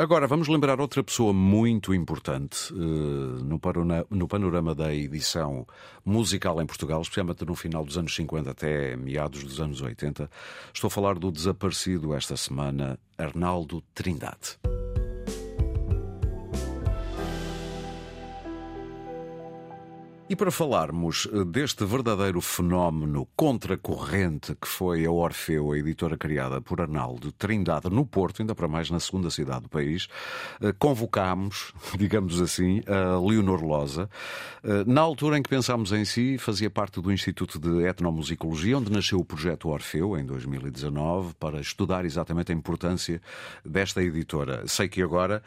Agora vamos lembrar outra pessoa muito importante uh, no, panorama, no, panorama, da edição musical em Portugal, especialmente no final dos anos 50 até meados dos anos 80. Estou a falar do desaparecido esta semana, Arnaldo Trindade. E para falarmos eh, deste verdadeiro fenómeno contracorrente que foi a Orfeu, a editora criada por Arnaldo Trindade no Porto, ainda para mais na segunda cidade do país, eh, convocámos, digamos assim, a Leonor Loza. Eh, na altura em que pensámos em si, fazia parte do Instituto de Etnomusicologia, onde nasceu o projeto Orfeu, em 2019, para estudar exatamente a importância desta editora. Sei que agora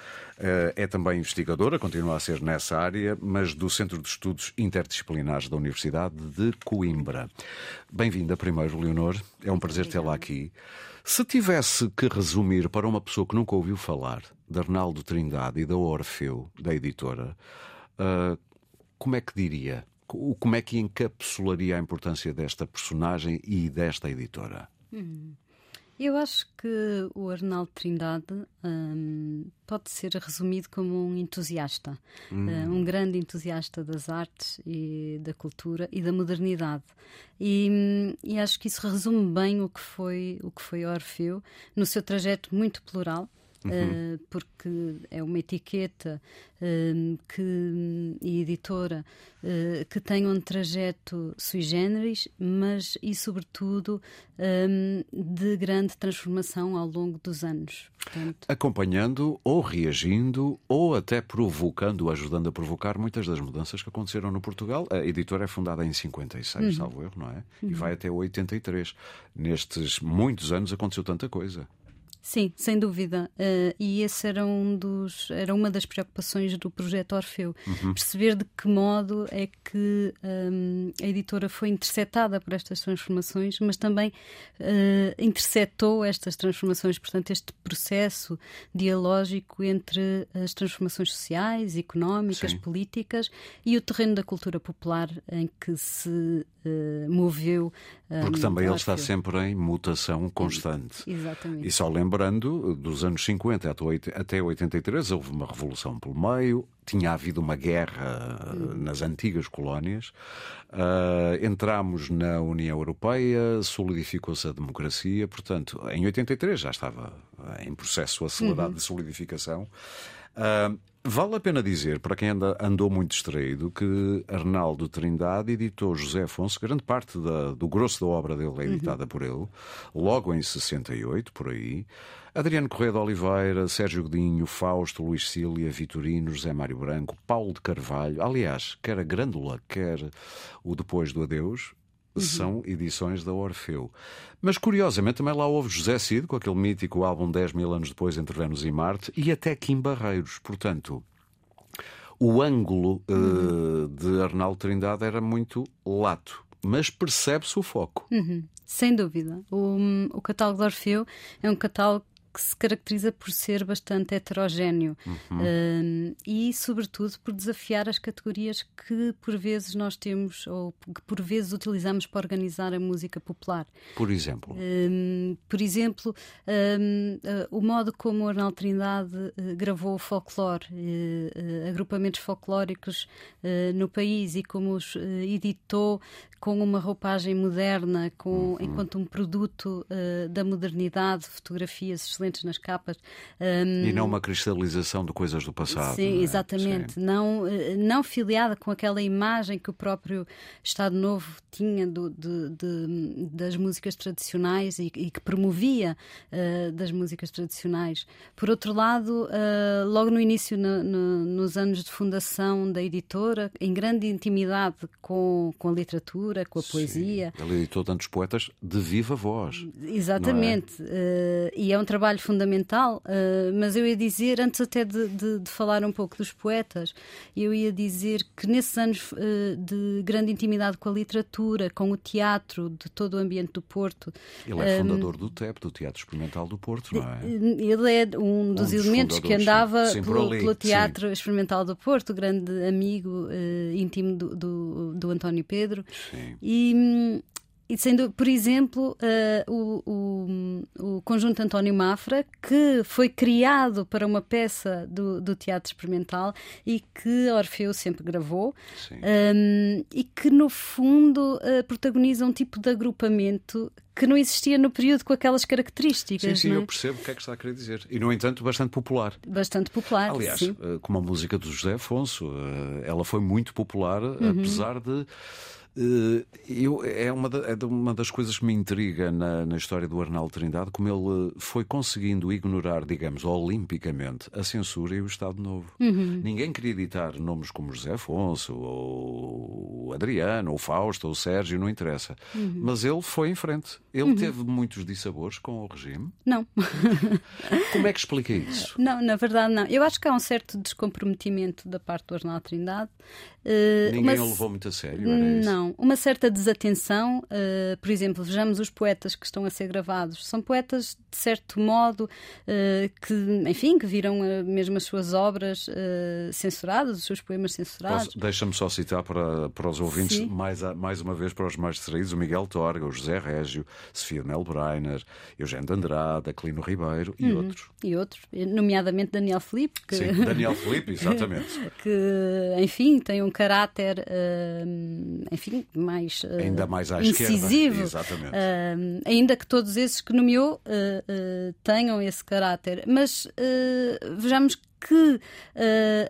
é também investigadora, continua a ser nessa área, mas do Centro de Estudos interdisciplinares da Universidade de Coimbra. Bem-vinda primeiro, Leonor. É um prazer tê-la aqui. Se tivesse que resumir para uma pessoa que nunca ouviu falar de Arnaldo Trindade e da Orfeu, da editora, uh, como é que diria? Como é que encapsularia a importância desta personagem e desta editora? Hum. Eu acho que o Arnaldo Trindade um, pode ser resumido como um entusiasta, hum. uh, um grande entusiasta das artes e da cultura e da modernidade. E, e, acho que isso resume bem o que foi o que foi Orfeu no seu trajeto muito plural uhum. uh, porque é uma etiqueta uh, que, e editora uh, que tem um trajeto sui generis, mas e sobretudo um, de grande transformação ao longo dos anos. Portanto... Acompanhando ou reagindo ou até provocando, ajudando a provocar muitas das mudanças que aconteceram no Portugal. A editora é fundada em 56, uhum. salvo erro, não é? Uhum. E vai até 83. Nestes muitos anos aconteceu tanta coisa. Sim, sem dúvida. Uh, e esse era, um dos, era uma das preocupações do projeto Orfeu. Uhum. Perceber de que modo é que um, a editora foi interceptada por estas transformações, mas também uh, interceptou estas transformações. Portanto, este processo dialógico entre as transformações sociais, económicas, Sim. políticas e o terreno da cultura popular em que se uh, moveu. Um, Porque também ele está sempre em mutação constante. Exatamente. E só lembro lembrando, dos anos 50 até 83, houve uma revolução pelo meio, tinha havido uma guerra hum. nas antigas colónias, uh, entramos na União Europeia, solidificou-se a democracia, portanto, em 83 já estava em processo acelerado uhum. de solidificação. Uh, Vale a pena dizer, para quem anda, andou muito distraído, que Arnaldo Trindade editou José Afonso, grande parte da, do grosso da obra dele é editada uhum. por ele, logo em 68, por aí. Adriano Correia de Oliveira, Sérgio Godinho, Fausto, Luís Cília, Vitorino, José Mário Branco, Paulo de Carvalho, aliás, quer a Grândola, quer o Depois do Adeus, Uhum. são edições da Orfeu. Mas curiosamente também lá houve José Cid, com aquele mítico álbum 10 mil anos depois, Entre Vênus e Marte, e até Kim Barreiros. Portanto, o ângulo uhum. uh, de Arnaldo Trindade era muito lato, mas percebe-se o foco. Uhum. Sem dúvida. O, o catálogo de Orfeu é um catálogo que se caracteriza por ser bastante heterogéneo uhum. e, sobretudo, por desafiar as categorias que por vezes nós temos ou que por vezes utilizamos para organizar a música popular. Por exemplo? por exemplo, uh, o modo como Arnaldo Trindade uh, gravou o folclore, uh, agrupamentos folclóricos no país e como os editou com uma roupagem moderna, com, uhum. enquanto um produto da modernidade, fotografias nas capas. Um, e não uma cristalização de coisas do passado. Sim, não é? exatamente. Sim. Não, eh, não filiada com aquela imagem que o próprio Estado Novo tinha do, de, de, das músicas tradicionais e, e que promovia uh, das músicas tradicionais. Por outro lado, uh, logo no início, no, no, nos anos de fundação da editora, em grande intimidade com, com a literatura, com a Sim. poesia. Ele editou tantos poetas de viva voz. Exatamente. É? Uh, e é um trabalho trabalho fundamental, uh, mas eu ia dizer, antes até de, de, de, falar um pouco dos poetas, eu ia dizer que nesses anos uh, de grande intimidade com a literatura, com o teatro, de todo o ambiente do Porto. Ele é fundador do TEP, do Teatro Experimental do Porto, não é? Ele é um dos, um dos elementos que andava pelo, pelo, Teatro sim. Experimental do Porto, grande amigo uh, íntimo do, do, do, António Pedro. Sim. E, e sendo, por exemplo, uh, o, o, o, conjunto António Mafra, que foi criado para uma peça do, do teatro experimental e que Orfeu sempre gravou, um, e que, no fundo, uh, protagoniza um tipo de agrupamento que não existia no período com aquelas características. Sim, sim, é? eu percebo o que é que está a querer dizer. E, no entanto, bastante popular. Bastante popular. Aliás, sim. como a música do José Afonso, ela foi muito popular, uhum. apesar de eh, eu, é, uma, é uma das coisas que me intriga na, na história do Arnaldo Trindade, como ele foi conseguindo ignorar, digamos, olimpicamente a censura e o Estado Novo. Uhum. Ninguém queria editar nomes como José Afonso, ou Adriano, ou Fausto, ou Sérgio, não interessa. Uhum. Mas ele foi em frente. Ele uhum. teve muitos dissabores com o regime? Não. como é que explica isso? Não, na verdade, não. Eu acho que há um certo descomprometimento da parte do Arnaldo Trindade. Uh, Ninguém mas... o levou muito a sério, era isso? Não. Uma certa desatenção, uh, por exemplo, vejamos os poetas que estão a ser gravados. São poetas, de certo modo, uh, que, enfim, que viram uh, mesmo as suas obras censuradas, os seus poemas censurados. Deixa-me só citar para, para os ouvintes, mais, mais uma vez para os mais distraídos, o Miguel Torga, o José Régio, Sofia Melbreiner, Eugênio de Andrade, Aquilino Ribeiro e uhum. outros. E outros, nomeadamente Daniel Felipe. Que... Sim, Daniel Felipe, exatamente. que, enfim, tem um caráter, enfim, enfim, mais uh, ainda mais à incisivo. Uh, ainda que todos esses que nomeou uh, tenham esse caráter. Mas vejamos que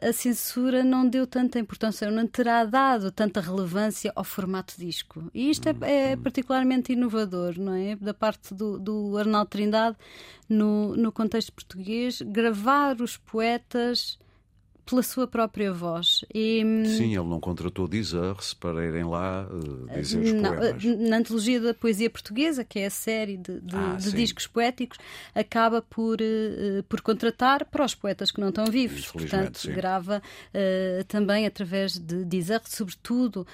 a censura não deu tanta importância, não terá dado tanta relevância ao formato disco. E isto é, é uhum. particularmente inovador, não é? Da parte do, do Arnaldo Trindade, no, no contexto português, gravar os poetas pela sua própria voz. E, hum, Sim, ele não contratou Deserves para irem lá uh, dizer os não, poemas. Na antologia da poesia portuguesa, que é a série de, de, ah, de discos poéticos, acaba por, uh, por contratar para os poetas que não estão vivos. Portanto, sim. grava uh, também através de Deserves, sobretudo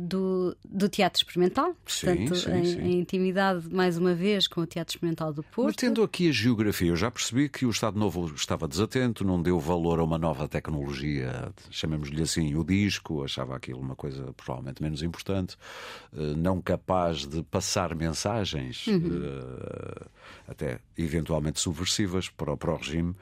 do, do teatro experimental. Portanto, sim, sim, em, em, intimidade, mais uma vez, com o teatro experimental do Porto. Mas tendo aqui a geografia, eu já percebi que o Estado Novo estava desatento, não deu valor a uma nova tecnologia, chamemos-lhe assim, o disco, achava aquilo uma coisa provavelmente menos importante, eh, não capaz de passar mensagens, uhum. Eh, até eventualmente subversivas para, para o regime.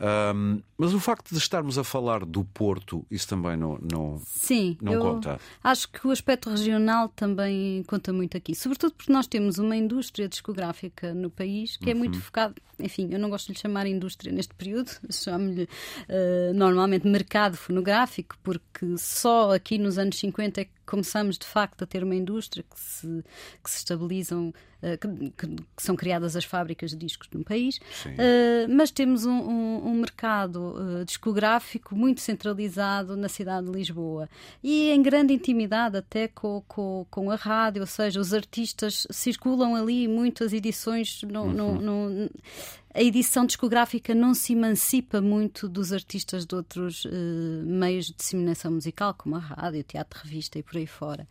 Um, mas o facto de estarmos a falar do Porto, isso também não, não, Sim, não conta? Acho que o aspecto regional também conta muito aqui, sobretudo porque nós temos uma indústria discográfica no país que é muito uhum. focada, enfim, eu não gosto de lhe chamar indústria neste período, chamo-lhe uh, normalmente mercado fonográfico, porque só aqui nos anos 50 é que começamos de facto a ter uma indústria que se, que se estabilizam, que, que, que, são criadas as fábricas de discos no país, uh, mas temos um, um, um mercado uh, discográfico muito centralizado na cidade de Lisboa e em grande intimidade até com, com, com a rádio, ou seja, os artistas circulam ali muitas edições. No, uhum. no, no, a edição discográfica não se emancipa muito dos artistas de outros uh, meios de disseminação musical, como a rádio, o teatro, revista e por aí fora.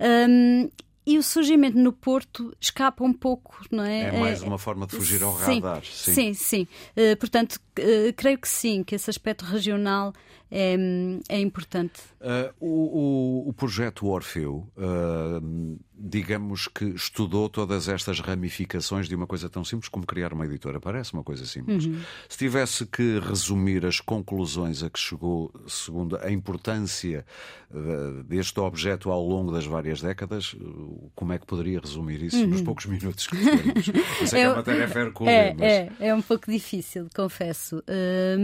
Um, e o surgimento no Porto escapa um pouco, não é? É mais é, uma forma de fugir ao radar. Sim, sim. sim. Uh, portanto, uh, creio que sim, que esse aspecto regional é, é importante. Uh, o, o, o, projeto Orfeu, uh, digamos que estudou todas estas ramificações de uma coisa tão simples como criar uma editora. Parece uma coisa simples. Uhum. Se tivesse que resumir as conclusões a que chegou, segundo a importância uh, deste objeto ao longo das várias décadas, como é que poderia resumir isso uhum. nos poucos minutos que temos? É, que a matéria é hercúlea, é, mas... é, é um pouco difícil, confesso.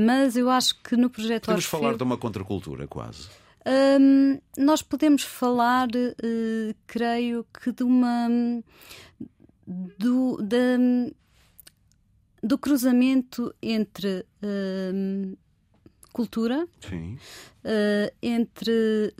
mas eu acho que no projeto Podemos Orfeu... de uma contracultura, quase. Um, nós podemos falar, uh, creio que, de uma. do, de, do cruzamento entre uh, cultura, uh, entre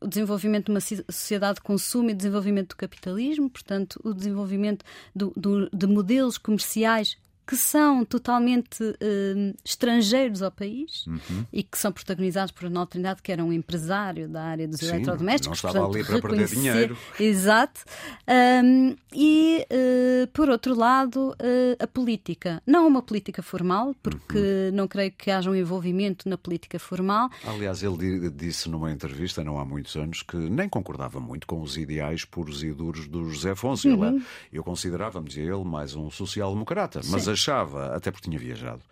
o desenvolvimento de uma sociedade de consumo e desenvolvimento do capitalismo, portanto, o desenvolvimento do, do, de modelos comerciais que são totalmente uh, estrangeiros ao país uhum. e que são protagonizados por Arnaldo Trindade, que era um empresário da área dos Sim, eletrodomésticos. Não estava portanto, ali para perder dinheiro. Exato. Um, e, uh, por outro lado, uh, a política. Não uma política formal, porque uhum. não creio que haja um envolvimento na política formal. Aliás, ele disse numa entrevista, não há muitos anos, que nem concordava muito com os ideais puros e duros do José Afonso. Uhum. Ele, é, eu considerava-me, dizia ele, mais um social-democrata, mas achava, até porque tinha viajado,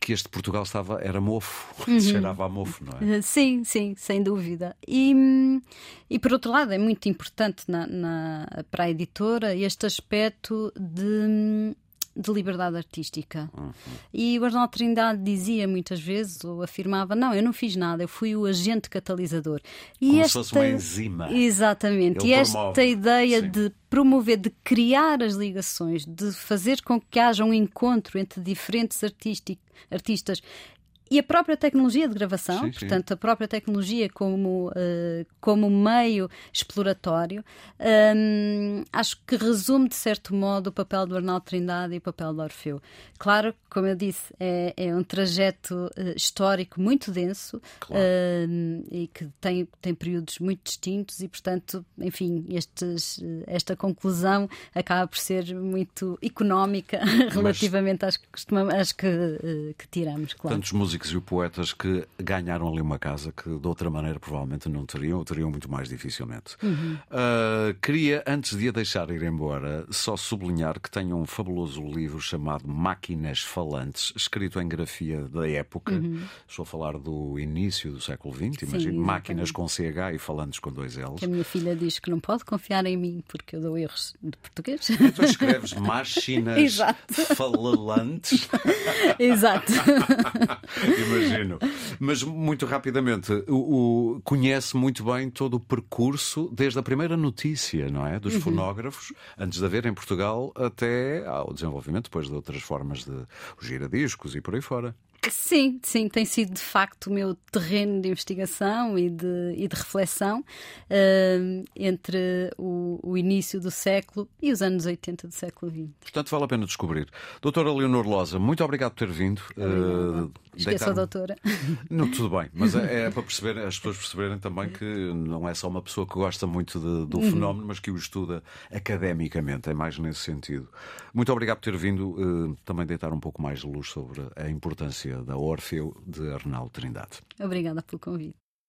que este Portugal estava, era mofo, uhum. cheirava a mofo, não é? Sim, sim, sem dúvida. E, e por outro lado, é muito importante na, na para a editora este aspecto de de liberdade artística. Uhum. E o Arnaldo Trindade dizia muitas vezes, ou afirmava: Não, eu não fiz nada, eu fui o agente catalisador. E Como esta... se fosse uma enzima. Exatamente. Ele e esta promove. ideia Sim. de promover, de criar as ligações, de fazer com que haja um encontro entre diferentes artistas e a própria tecnologia de gravação, sim, portanto, sim. a própria tecnologia como, uh, como meio exploratório, um, acho que resume, de certo modo, o papel do Arnaldo Trindade e o papel do Orfeu. Claro, como eu disse, é, é um trajeto uh, histórico muito denso claro. uh, e que tem, tem períodos muito distintos e, portanto, enfim, estes, esta conclusão acaba por ser muito económica relativamente às que, às que, que tiramos, claro. Tantos músicos músicos e poetas que ganharam ali uma casa que de outra maneira provavelmente não teriam, ou teriam muito mais dificilmente. Uhum. Uh, queria, antes de a deixar ir embora, só sublinhar que tenho um fabuloso livro chamado Máquinas Falantes, escrito em grafia da época. Uhum. Estou a falar do início do século XX, imagino. Máquinas com CH e falantes com dois L's. Que a minha filha diz que não pode confiar em mim porque eu dou erros de português. E tu escreves máquinas falantes. Exato. Imagino. Mas muito rapidamente, o, o, conhece muito bem todo o percurso, desde a primeira notícia, não é? Dos uhum. fonógrafos, antes de haver em Portugal, até ao desenvolvimento, depois de outras formas de os giradiscos e por aí fora. Sim, sim, tem sido de facto o meu terreno de investigação e de, e de reflexão uh, entre o, o, início do século e os anos 80 do século XX. Portanto, vale a pena descobrir. Doutora Leonor Loza, muito obrigado por ter vindo. Uh, Esqueça a doutora. Não, tudo bem, mas é, é, para perceber, as pessoas perceberem também que não é só uma pessoa que gosta muito de, do uhum. fenómeno, mas que o estuda academicamente, é mais nesse sentido. Muito obrigado por ter vindo uh, também deitar um pouco mais de luz sobre a importância da Orfeu de Arnaldo Trindade. Obrigada pelo convite.